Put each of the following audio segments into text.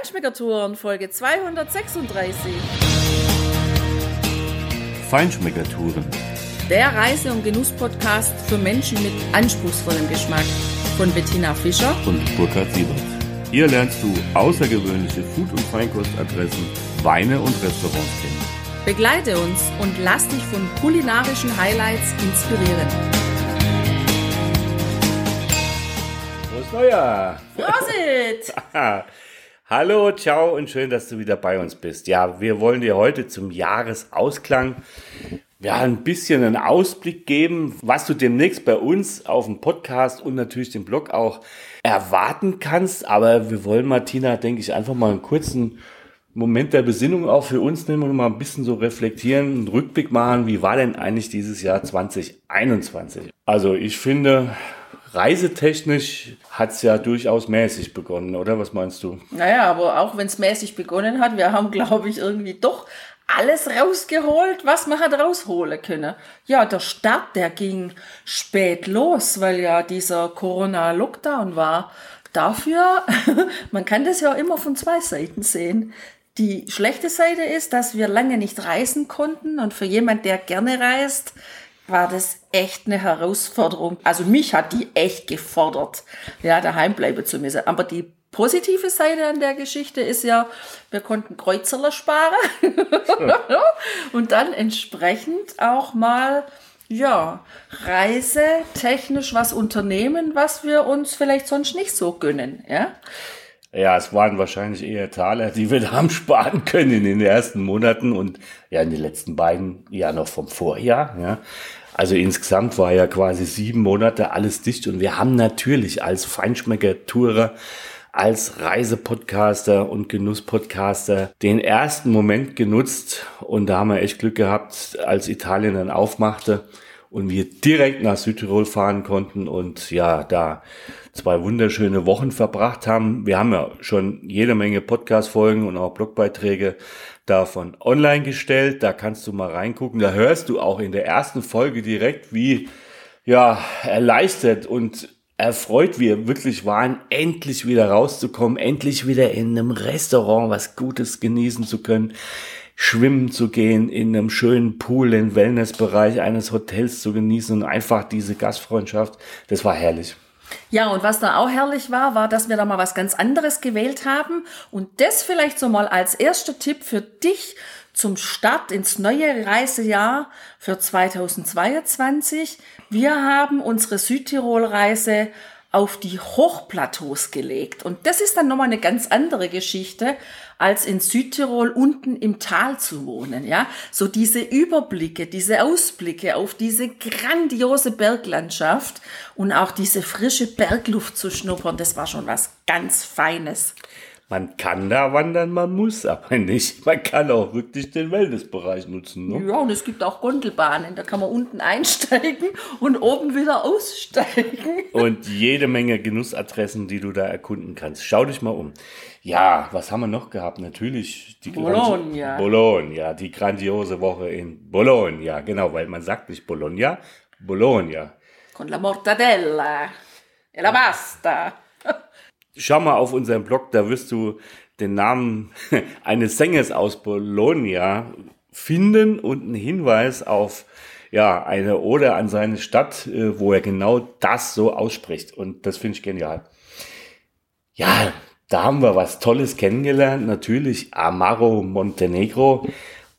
Feinschmeckertouren, Folge 236. Feinschmeckertouren. Der Reise- und Genuss-Podcast für Menschen mit anspruchsvollem Geschmack. Von Bettina Fischer und Burkhard Siebert. Hier lernst du außergewöhnliche Food- und Feinkostadressen, Weine und Restaurants kennen. Begleite uns und lass dich von kulinarischen Highlights inspirieren. Frohes Neujahr! Prosit! Hallo, ciao und schön, dass du wieder bei uns bist. Ja, wir wollen dir heute zum Jahresausklang ja, ein bisschen einen Ausblick geben, was du demnächst bei uns auf dem Podcast und natürlich dem Blog auch erwarten kannst. Aber wir wollen, Martina, denke ich, einfach mal einen kurzen Moment der Besinnung auch für uns nehmen und mal ein bisschen so reflektieren, einen Rückblick machen. Wie war denn eigentlich dieses Jahr 2021? Also ich finde, reisetechnisch hat es ja durchaus mäßig begonnen, oder? Was meinst du? Naja, aber auch wenn es mäßig begonnen hat, wir haben, glaube ich, irgendwie doch alles rausgeholt, was man hat rausholen können. Ja, der Start, der ging spät los, weil ja dieser Corona-Lockdown war. Dafür, man kann das ja immer von zwei Seiten sehen. Die schlechte Seite ist, dass wir lange nicht reisen konnten und für jemand, der gerne reist, war das echt eine Herausforderung. Also mich hat die echt gefordert, ja, daheim bleiben zu müssen. Aber die positive Seite an der Geschichte ist ja, wir konnten Kreuzerler sparen und dann entsprechend auch mal ja, reisetechnisch was unternehmen, was wir uns vielleicht sonst nicht so gönnen, ja? Ja, es waren wahrscheinlich eher Taler, die wir da haben sparen können in den ersten Monaten und ja, in den letzten beiden ja noch vom Vorjahr, ja. Also insgesamt war ja quasi sieben Monate alles dicht und wir haben natürlich als Feinschmecker-Tourer als Reisepodcaster und Genusspodcaster den ersten Moment genutzt und da haben wir echt Glück gehabt, als Italien dann aufmachte und wir direkt nach Südtirol fahren konnten und ja, da zwei wunderschöne Wochen verbracht haben. Wir haben ja schon jede Menge Podcast-Folgen und auch Blogbeiträge davon online gestellt. Da kannst du mal reingucken. Da hörst du auch in der ersten Folge direkt, wie ja, erleichtert und erfreut wir wirklich waren, endlich wieder rauszukommen, endlich wieder in einem Restaurant was Gutes genießen zu können, schwimmen zu gehen, in einem schönen Pool, im Wellnessbereich eines Hotels zu genießen und einfach diese Gastfreundschaft, das war herrlich. Ja, und was da auch herrlich war, war, dass wir da mal was ganz anderes gewählt haben. Und das vielleicht so mal als erster Tipp für dich zum Start ins neue Reisejahr für 2022. Wir haben unsere Südtirol-Reise auf die Hochplateaus gelegt. Und das ist dann nochmal eine ganz andere Geschichte, als in Südtirol unten im Tal zu wohnen, ja. So diese Überblicke, diese Ausblicke auf diese grandiose Berglandschaft und auch diese frische Bergluft zu schnuppern, das war schon was ganz Feines. Man kann da wandern, man muss aber nicht. Man kann auch wirklich den Wellnessbereich nutzen. Ne? Ja, und es gibt auch Gondelbahnen. Da kann man unten einsteigen und oben wieder aussteigen. Und jede Menge Genussadressen, die du da erkunden kannst. Schau dich mal um. Ja, was haben wir noch gehabt? Natürlich die Bologna. Bologna, die grandiose Woche in Bologna. Genau, weil man sagt nicht Bologna, Bologna. Con la mortadella e la pasta schau mal auf unserem Blog, da wirst du den Namen eines Sängers aus Bologna finden und einen Hinweis auf ja, eine Ode an seine Stadt, äh, wo er genau das so ausspricht. Und das finde ich genial. Ja, da haben wir was Tolles kennengelernt. Natürlich Amaro Montenegro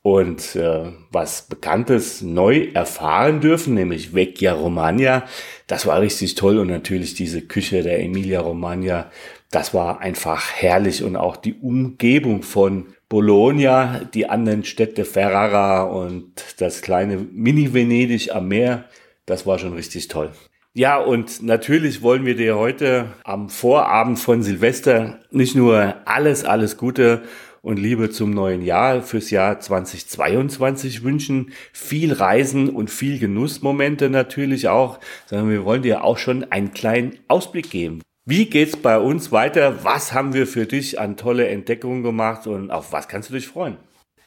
und äh, was Bekanntes neu erfahren dürfen, nämlich Vecchia Romagna. Das war richtig toll und natürlich diese Küche der Emilia Romagna, das war einfach herrlich und auch die Umgebung von Bologna, die anderen Städte Ferrara und das kleine Mini-Venedig am Meer, das war schon richtig toll. Ja, und natürlich wollen wir dir heute am Vorabend von Silvester nicht nur alles, alles Gute und Liebe zum neuen Jahr fürs Jahr 2022 wünschen. Viel Reisen und viel Genussmomente natürlich auch, sondern wir wollen dir auch schon einen kleinen Ausblick geben. Wie geht's bei uns weiter? Was haben wir für dich an tolle Entdeckungen gemacht und auf was kannst du dich freuen?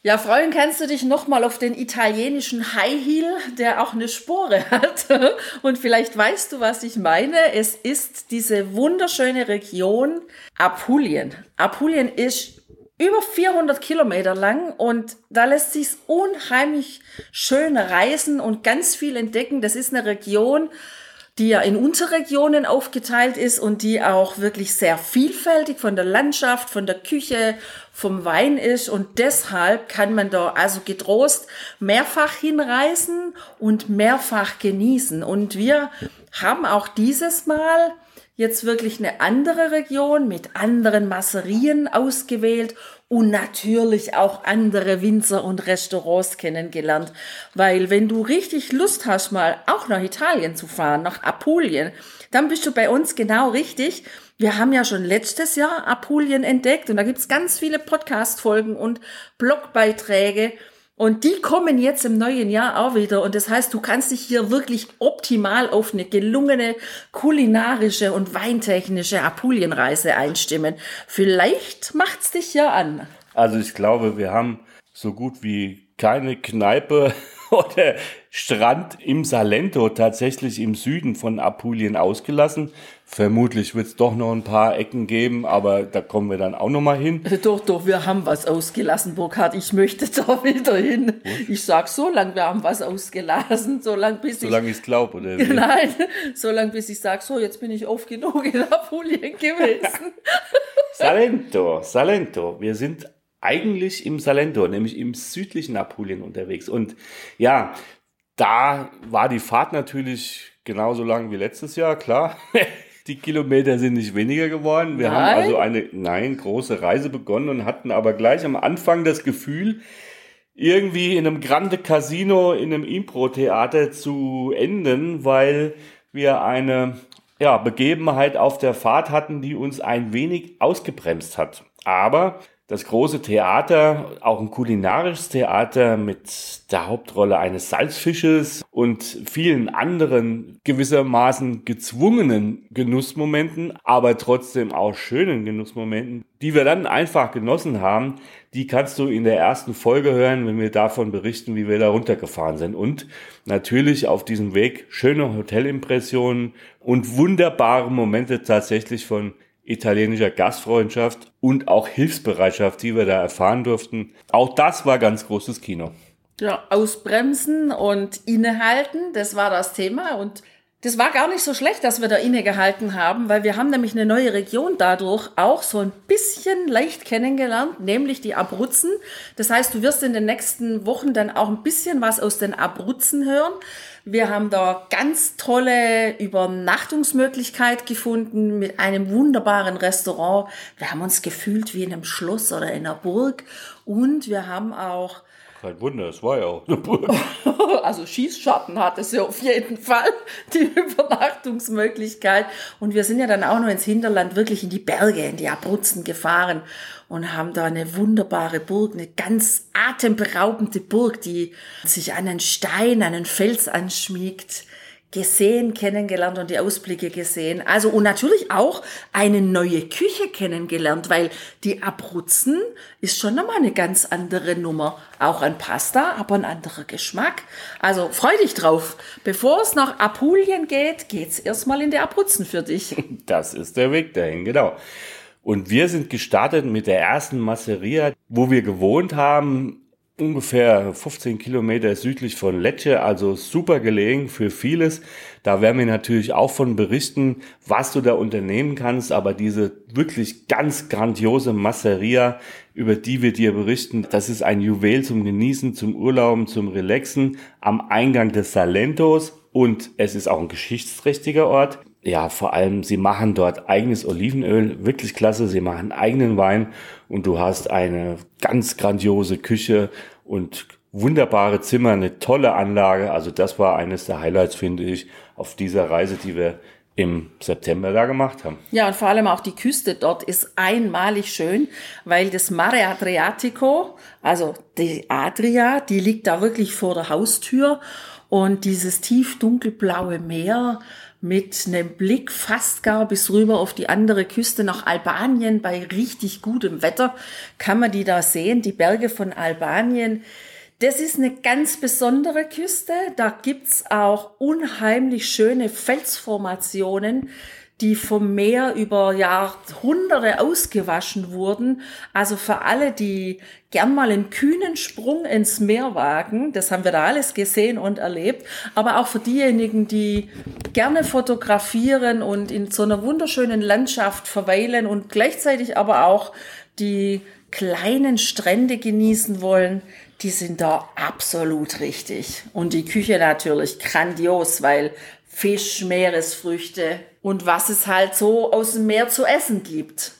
Ja, freuen kannst du dich nochmal auf den italienischen High Heel, der auch eine Spore hat. Und vielleicht weißt du, was ich meine. Es ist diese wunderschöne Region Apulien. Apulien ist über 400 Kilometer lang und da lässt sich unheimlich schön reisen und ganz viel entdecken. Das ist eine Region, die ja in Unterregionen aufgeteilt ist und die auch wirklich sehr vielfältig von der Landschaft, von der Küche, vom Wein ist. Und deshalb kann man da also getrost mehrfach hinreisen und mehrfach genießen. Und wir haben auch dieses Mal jetzt wirklich eine andere Region mit anderen Masserien ausgewählt und natürlich auch andere Winzer und Restaurants kennengelernt. Weil wenn du richtig Lust hast, mal auch nach Italien zu fahren, nach Apulien, dann bist du bei uns genau richtig. Wir haben ja schon letztes Jahr Apulien entdeckt und da gibt's ganz viele Podcast-Folgen und Blogbeiträge. Und die kommen jetzt im neuen Jahr auch wieder. Und das heißt, du kannst dich hier wirklich optimal auf eine gelungene kulinarische und weintechnische Apulienreise einstimmen. Vielleicht macht's dich ja an. Also ich glaube, wir haben so gut wie keine Kneipe oder Strand im Salento tatsächlich im Süden von Apulien ausgelassen. Vermutlich wird es doch noch ein paar Ecken geben, aber da kommen wir dann auch noch mal hin. Doch, doch, wir haben was ausgelassen, Burkhard. Ich möchte da wieder hin. Ich sag so lange, wir haben was ausgelassen, so lange bis so ich... Solange ich es glaube, oder? Wie? Nein, so lange bis ich sag, so, jetzt bin ich oft genug in Apulien gewesen. Salento, Salento. Wir sind eigentlich im Salento, nämlich im südlichen Apulien unterwegs. Und ja, da war die Fahrt natürlich genauso lang wie letztes Jahr, klar. Die Kilometer sind nicht weniger geworden. Wir Nein? haben also eine, nein, große Reise begonnen und hatten aber gleich am Anfang das Gefühl, irgendwie in einem Grande Casino, in einem Impro-Theater zu enden, weil wir eine ja, Begebenheit auf der Fahrt hatten, die uns ein wenig ausgebremst hat. Aber das große Theater, auch ein kulinarisches Theater mit der Hauptrolle eines Salzfisches und vielen anderen gewissermaßen gezwungenen Genussmomenten, aber trotzdem auch schönen Genussmomenten, die wir dann einfach genossen haben, die kannst du in der ersten Folge hören, wenn wir davon berichten, wie wir da runtergefahren sind. Und natürlich auf diesem Weg schöne Hotelimpressionen und wunderbare Momente tatsächlich von italienischer Gastfreundschaft und auch Hilfsbereitschaft, die wir da erfahren durften. Auch das war ganz großes Kino. Ja, ausbremsen und innehalten, das war das Thema und das war gar nicht so schlecht, dass wir da innegehalten haben, weil wir haben nämlich eine neue Region dadurch auch so ein bisschen leicht kennengelernt, nämlich die Abruzzen. Das heißt, du wirst in den nächsten Wochen dann auch ein bisschen was aus den Abruzzen hören. Wir haben da ganz tolle Übernachtungsmöglichkeit gefunden mit einem wunderbaren Restaurant. Wir haben uns gefühlt wie in einem Schloss oder in einer Burg und wir haben auch kein Wunder, es war ja auch eine Burg. Also Schießschatten hat es ja auf jeden Fall, die Übernachtungsmöglichkeit. Und wir sind ja dann auch noch ins Hinterland, wirklich in die Berge, in die Abruzzen gefahren und haben da eine wunderbare Burg, eine ganz atemberaubende Burg, die sich an einen Stein, an einen Fels anschmiegt gesehen, kennengelernt und die Ausblicke gesehen. Also und natürlich auch eine neue Küche kennengelernt, weil die Abruzzen ist schon nochmal eine ganz andere Nummer. Auch ein Pasta, aber ein anderer Geschmack. Also freu dich drauf. Bevor es nach Apulien geht, geht's erstmal in die Abruzzen für dich. Das ist der Weg dahin, genau. Und wir sind gestartet mit der ersten Masseria, wo wir gewohnt haben, ungefähr 15 Kilometer südlich von Lecce, also super gelegen für vieles. Da werden wir natürlich auch von berichten, was du da unternehmen kannst, aber diese wirklich ganz grandiose Masseria, über die wir dir berichten, das ist ein Juwel zum Genießen, zum Urlauben, zum Relaxen am Eingang des Salentos und es ist auch ein geschichtsträchtiger Ort ja, vor allem, sie machen dort eigenes Olivenöl, wirklich klasse. Sie machen eigenen Wein und du hast eine ganz grandiose Küche und wunderbare Zimmer, eine tolle Anlage. Also das war eines der Highlights, finde ich, auf dieser Reise, die wir im September da gemacht haben. Ja, und vor allem auch die Küste dort ist einmalig schön, weil das Mare Adriatico, also die Adria, die liegt da wirklich vor der Haustür und dieses tief dunkelblaue Meer mit einem Blick fast gar bis rüber auf die andere Küste nach Albanien bei richtig gutem Wetter kann man die da sehen, die Berge von Albanien. Das ist eine ganz besondere Küste. Da gibt's auch unheimlich schöne Felsformationen, die vom Meer über Jahrhunderte ausgewaschen wurden. Also für alle, die gern mal einen kühnen Sprung ins Meer wagen, das haben wir da alles gesehen und erlebt, aber auch für diejenigen, die gerne fotografieren und in so einer wunderschönen Landschaft verweilen und gleichzeitig aber auch die kleinen Strände genießen wollen, die sind da absolut richtig. Und die Küche natürlich grandios, weil Fisch, Meeresfrüchte und was es halt so aus dem Meer zu essen gibt.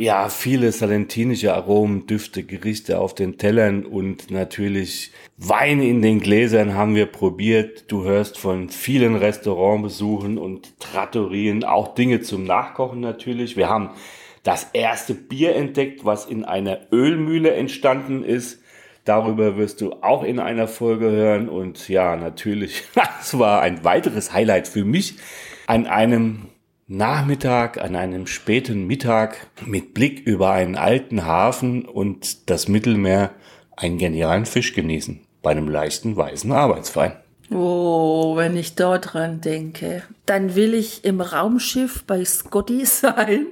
Ja, viele salentinische Aromen, Düfte, Gerichte auf den Tellern und natürlich Wein in den Gläsern haben wir probiert. Du hörst von vielen Restaurantbesuchen und Trattorien auch Dinge zum Nachkochen natürlich. Wir haben das erste Bier entdeckt, was in einer Ölmühle entstanden ist. Darüber wirst du auch in einer Folge hören. Und ja, natürlich, das war ein weiteres Highlight für mich an einem Nachmittag, an einem späten Mittag mit Blick über einen alten Hafen und das Mittelmeer einen genialen Fisch genießen bei einem leichten weißen Arbeitswein. Oh, wenn ich da dran denke, dann will ich im Raumschiff bei Scotty sein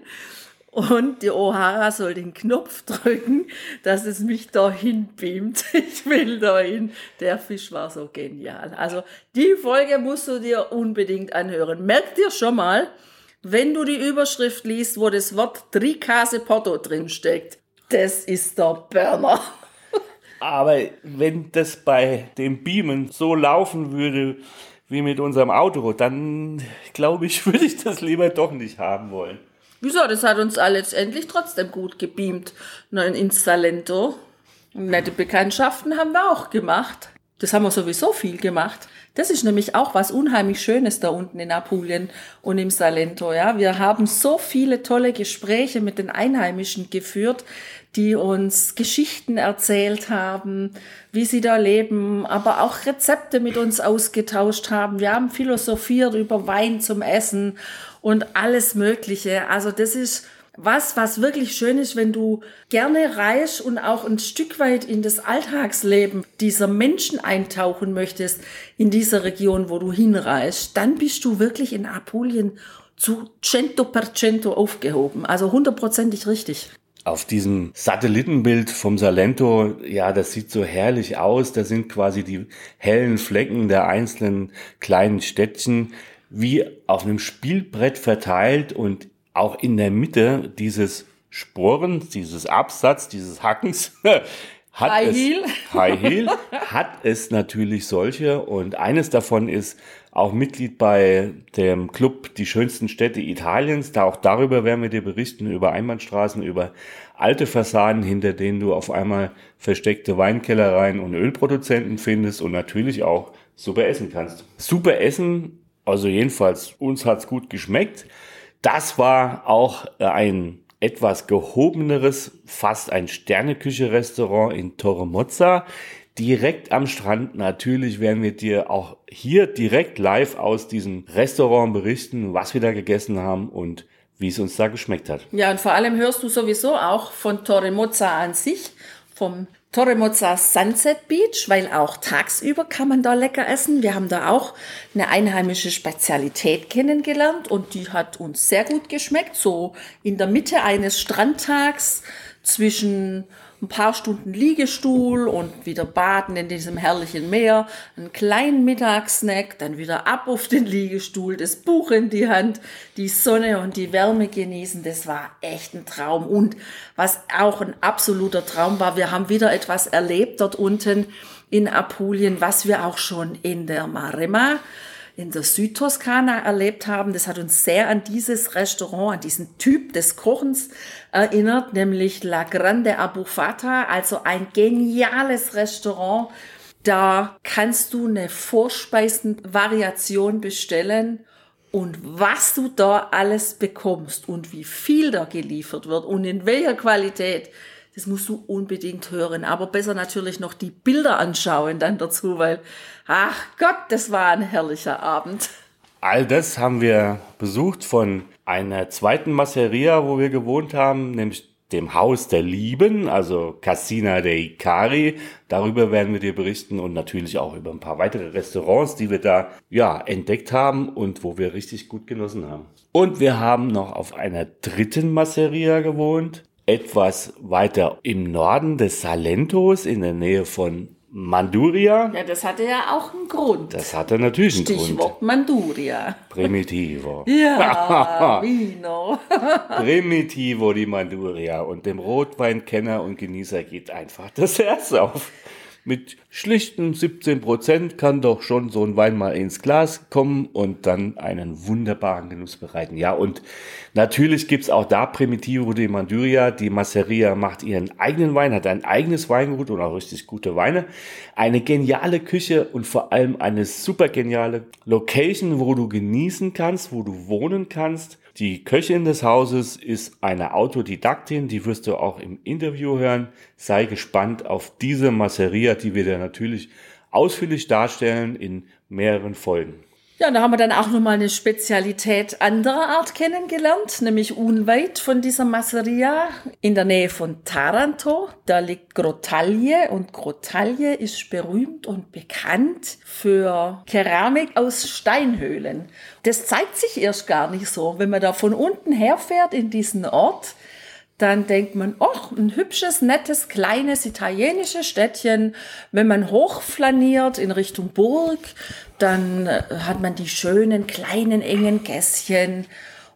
und die O'Hara soll den Knopf drücken, dass es mich dahin beamt. Ich will dahin. Der Fisch war so genial. Also die Folge musst du dir unbedingt anhören. Merk dir schon mal, wenn du die Überschrift liest, wo das Wort Tricase Porto drin steckt. Das ist der Burner. Aber wenn das bei dem Beamen so laufen würde wie mit unserem Auto, dann glaube ich, würde ich das lieber doch nicht haben wollen. Wieso? Das hat uns alle letztendlich trotzdem gut gebeamt. Nein, ins Salento. Nette Bekanntschaften haben wir auch gemacht. Das haben wir sowieso viel gemacht. Das ist nämlich auch was unheimlich Schönes da unten in Apulien und im Salento. Ja, wir haben so viele tolle Gespräche mit den Einheimischen geführt, die uns Geschichten erzählt haben, wie sie da leben, aber auch Rezepte mit uns ausgetauscht haben. Wir haben philosophiert über Wein zum Essen und alles Mögliche. Also das ist was, was wirklich schön ist, wenn du gerne reist und auch ein Stück weit in das Alltagsleben dieser Menschen eintauchen möchtest, in dieser Region, wo du hinreist, dann bist du wirklich in Apulien zu cento per cento aufgehoben. Also hundertprozentig richtig. Auf diesem Satellitenbild vom Salento, ja, das sieht so herrlich aus. Da sind quasi die hellen Flecken der einzelnen kleinen Städtchen wie auf einem Spielbrett verteilt und auch in der Mitte dieses Sporen, dieses Absatz, dieses Hackens, hat High es, Heel. High Heel hat es natürlich solche und eines davon ist auch Mitglied bei dem Club Die schönsten Städte Italiens. Da auch darüber werden wir dir berichten, über Einbahnstraßen, über alte Fassaden, hinter denen du auf einmal versteckte Weinkellereien und Ölproduzenten findest und natürlich auch super essen kannst. Super Essen, also jedenfalls uns hat's gut geschmeckt. Das war auch äh, ein etwas gehobeneres, fast ein Sterneküche-Restaurant in Torremozza, direkt am Strand. Natürlich werden wir dir auch hier direkt live aus diesem Restaurant berichten, was wir da gegessen haben und wie es uns da geschmeckt hat. Ja, und vor allem hörst du sowieso auch von Torremozza an sich, vom Torremozza Sunset Beach, weil auch tagsüber kann man da lecker essen. Wir haben da auch eine einheimische Spezialität kennengelernt und die hat uns sehr gut geschmeckt. So in der Mitte eines Strandtags zwischen ein paar Stunden Liegestuhl und wieder baden in diesem herrlichen Meer, einen kleinen Mittagssnack, dann wieder ab auf den Liegestuhl, das Buch in die Hand, die Sonne und die Wärme genießen. Das war echt ein Traum. Und was auch ein absoluter Traum war, wir haben wieder etwas erlebt dort unten in Apulien, was wir auch schon in der Maremma in der Südtoskana erlebt haben. Das hat uns sehr an dieses Restaurant, an diesen Typ des Kochens erinnert, nämlich La Grande Abufata, also ein geniales Restaurant. Da kannst du eine Vorspeisenvariation bestellen und was du da alles bekommst und wie viel da geliefert wird und in welcher Qualität, das musst du unbedingt hören. Aber besser natürlich noch die Bilder anschauen dann dazu, weil, ach Gott, das war ein herrlicher Abend. All das haben wir besucht von einer zweiten Masseria, wo wir gewohnt haben, nämlich dem Haus der Lieben, also Casina dei Icari. Darüber werden wir dir berichten und natürlich auch über ein paar weitere Restaurants, die wir da ja entdeckt haben und wo wir richtig gut genossen haben. Und wir haben noch auf einer dritten Masseria gewohnt, etwas weiter im Norden des Salentos in der Nähe von Manduria. Ja, das hatte ja auch einen Grund. Das hatte natürlich einen Stichwort Grund. Manduria. Primitivo. Ja, Vino. Primitivo die Manduria. Und dem Rotweinkenner und Genießer geht einfach das Herz auf. Mit schlichten 17 Prozent kann doch schon so ein Wein mal ins Glas kommen und dann einen wunderbaren Genuss bereiten. Ja, und natürlich gibt's auch da Primitivo di Manduria. Die Masseria macht ihren eigenen Wein, hat ein eigenes Weingut und auch richtig gute Weine. Eine geniale Küche und vor allem eine super geniale Location, wo du genießen kannst, wo du wohnen kannst. Die Köchin des Hauses ist eine Autodidaktin, die wirst du auch im Interview hören. Sei gespannt auf diese Masseria, die wir dir natürlich ausführlich darstellen in mehreren Folgen. Ja, da haben wir dann auch nochmal eine Spezialität anderer Art kennengelernt, nämlich unweit von dieser Masseria in der Nähe von Taranto. Da liegt Grottaglie und Grottaglie ist berühmt und bekannt für Keramik aus Steinhöhlen. Das zeigt sich erst gar nicht so. Wenn man da von unten herfährt in diesen Ort, dann denkt man, ach, ein hübsches, nettes, kleines italienisches Städtchen. Wenn man hochflaniert in Richtung Burg, dann äh, hat man die schönen, kleinen, engen Gässchen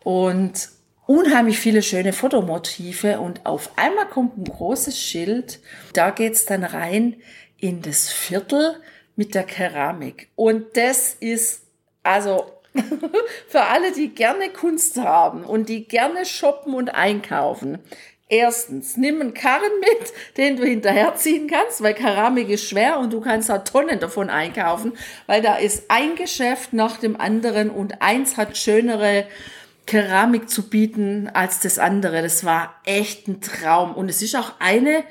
und unheimlich viele schöne Fotomotive. Und auf einmal kommt ein großes Schild. Da geht's dann rein in das Viertel mit der Keramik. Und das ist, also für alle, die gerne Kunst haben und die gerne shoppen und einkaufen. Erstens, nimm einen Karren mit, den du hinterherziehen kannst, weil Keramik ist schwer und du kannst auch Tonnen davon einkaufen, weil da ist ein Geschäft nach dem anderen und eins hat schönere Keramik zu bieten als das andere. Das war echt ein Traum und es ist auch eine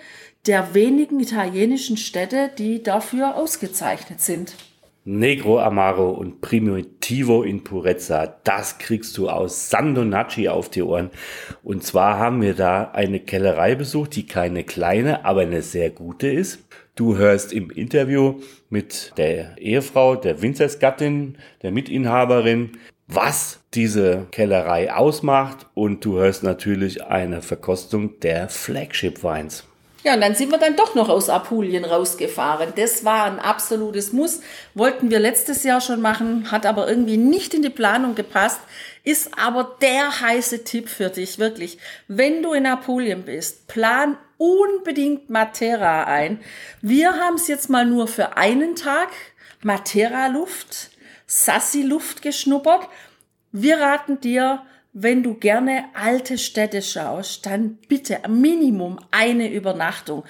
der wenigen italienischen Städte, die dafür ausgezeichnet sind. Negro Amaro und Primitivo in Purezza, das kriegst du aus Sandonacci auf die Ohren. Und zwar haben wir da eine Kellerei besucht, die keine kleine, aber eine sehr gute ist. Du hörst im Interview mit der Ehefrau, der Winzersgattin, der Mitinhaberin, was diese Kellerei ausmacht und du hörst natürlich eine Verkostung der Flagship Weins. Ja, und dann sind wir dann doch noch aus Apulien rausgefahren. Das war ein absolutes Muss. Wollten wir letztes Jahr schon machen, hat aber irgendwie nicht in die Planung gepasst. Ist aber der heiße Tipp für dich, wirklich. Wenn du in Apulien bist, plan unbedingt Matera ein. Wir haben es jetzt mal nur für einen Tag Matera-Luft, Sassi-Luft geschnuppert. Wir raten dir, wenn du gerne alte Städte schaust, dann bitte Minimum eine Übernachtung,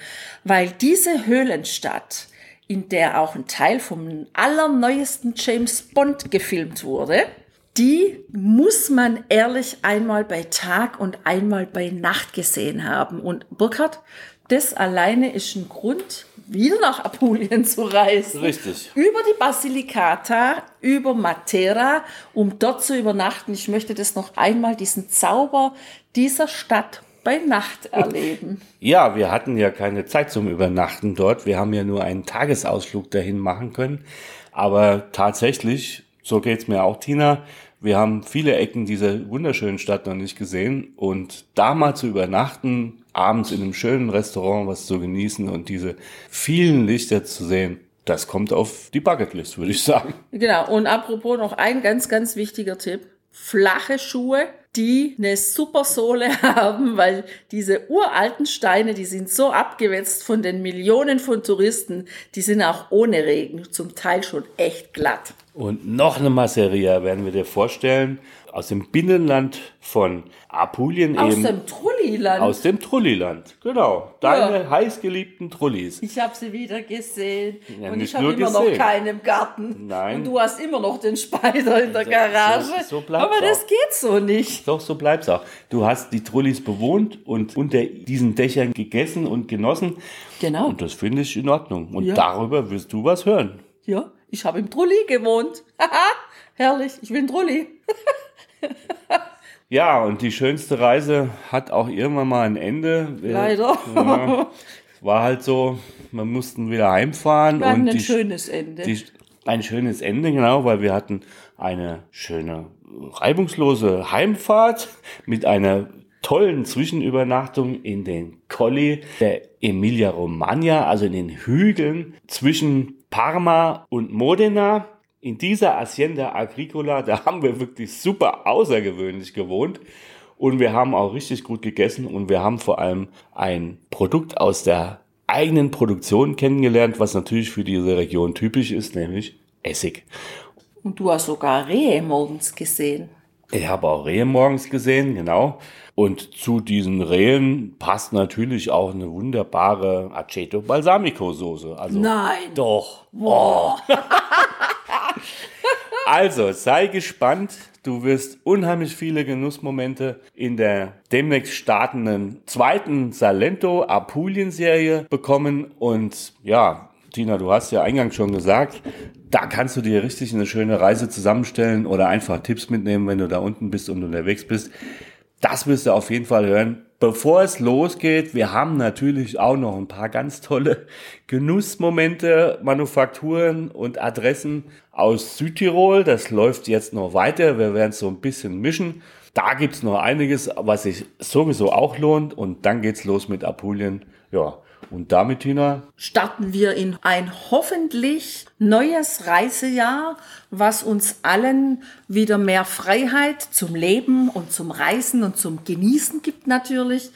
weil diese Höhlenstadt, in der auch ein Teil vom allerneuesten James Bond gefilmt wurde, die muss man ehrlich einmal bei Tag und einmal bei Nacht gesehen haben. Und Burkhard, das alleine ist ein Grund, wieder nach Apulien zu reisen. Richtig. Über die Basilicata, über Matera, um dort zu übernachten. Ich möchte das noch einmal, diesen Zauber dieser Stadt bei Nacht erleben. Ja, wir hatten ja keine Zeit zum Übernachten dort. Wir haben ja nur einen Tagesausflug dahin machen können. Aber tatsächlich, so geht's mir auch, Tina, wir haben viele Ecken dieser wunderschönen Stadt noch nicht gesehen. Und da mal zu übernachten, abends in einem schönen Restaurant was zu genießen und diese vielen Lichter zu sehen, das kommt auf die Bucketlist, würde ich sagen. Genau. Und apropos noch ein ganz, ganz wichtiger Tipp. Flache Schuhe, die eine super Sohle haben, weil diese uralten Steine, die sind so abgewetzt von den Millionen von Touristen, die sind auch ohne Regen zum Teil schon echt glatt. Und noch eine Masseria werden wir dir vorstellen. Aus dem Binnenland von Apulien Aus eben. dem Trulliland. aus dem Trulliland. Genau. Deine heißgeliebten Trullis. Ich habe sie wieder gesehen Ja, und ich habe immer gesehen. noch keinen im Garten. Nein. Und du hast immer noch den Speider in der So- Garage. so- so bleibt's Aber das auch. geht so nicht. Doch, so bleibt's auch. Du hast die Trullis bewohnt und unter diesen Dächern gegessen und genossen. Genau. Und das finde ich in Ordnung. Und Ja. darüber wirst du was hören. Ja, Ich habe im Trulli gewohnt. Haha, herrlich, ich will einen Trulli. Ja, und die schönste Reise hat auch irgendwann mal ein Ende. Leider. Ja, war halt so, wir mussten wieder heimfahren. Wir hatten und ein die, schönes Ende. die, ein schönes Ende, genau, weil wir hatten eine schöne, reibungslose Heimfahrt mit einer tollen Zwischenübernachtung in den Colli der Emilia Romagna, also in den Hügeln zwischen Parma und Modena. In dieser Hacienda Agricola, da haben wir wirklich super außergewöhnlich gewohnt. Und wir haben auch richtig gut gegessen und wir haben vor allem ein Produkt aus der eigenen Produktion kennengelernt, was natürlich für diese Region typisch ist, nämlich Essig. Und du hast sogar Rehe morgens gesehen. Ich habe auch Rehe morgens gesehen, genau. Und zu diesen Rehen passt natürlich auch eine wunderbare Aceto Balsamico Soße. Also Nein. doch. Oh. Also, sei gespannt. Du wirst unheimlich viele Genussmomente in der demnächst startenden zweiten Salento Apulien-Serie bekommen. Und ja, Tina, du hast ja eingangs schon gesagt, da kannst du dir richtig eine schöne Reise zusammenstellen oder einfach Tipps mitnehmen, wenn du da unten bist und unterwegs bist. Das wirst du auf jeden Fall hören. Bevor es losgeht, wir haben natürlich auch noch ein paar ganz tolle Genussmomente, Manufakturen und Adressen aus Südtirol. Das läuft jetzt noch weiter. Wir werden es so ein bisschen mischen. Da gibt's noch einiges, was sich sowieso auch lohnt. Und dann geht's los mit Apulien. Ja, und damit, Tina, starten wir in ein hoffentlich neues Reisejahr, was uns allen wieder mehr Freiheit zum Leben und zum Reisen und zum Genießen gibt natürlich.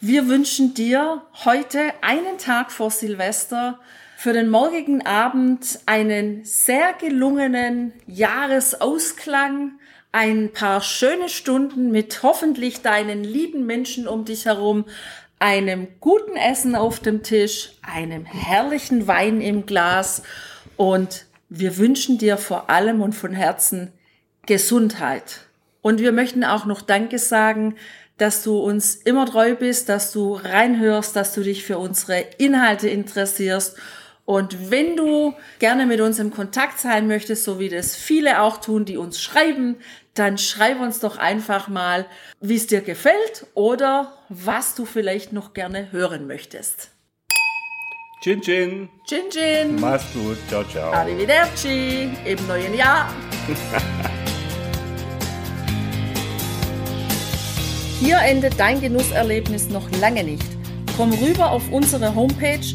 Wir wünschen dir heute einen Tag vor Silvester für den morgigen Abend einen sehr gelungenen Jahresausklang, ein paar schöne Stunden mit hoffentlich deinen lieben Menschen um dich herum, einem guten Essen auf dem Tisch, einem herrlichen Wein im Glas und wir wünschen dir vor allem und von Herzen Gesundheit. Und wir möchten auch noch Danke sagen, dass du uns immer treu bist, dass du reinhörst, dass du dich für unsere Inhalte interessierst. Und wenn du gerne mit uns im Kontakt sein möchtest, so wie das viele auch tun, die uns schreiben, dann schreib uns doch einfach mal, wie es dir gefällt oder was du vielleicht noch gerne hören möchtest. Chin Chin. Chin Chin. Mach's gut. Ciao, ciao. Arrivederci im neuen Jahr. Hier endet dein Genusserlebnis noch lange nicht. Komm rüber auf unsere Homepage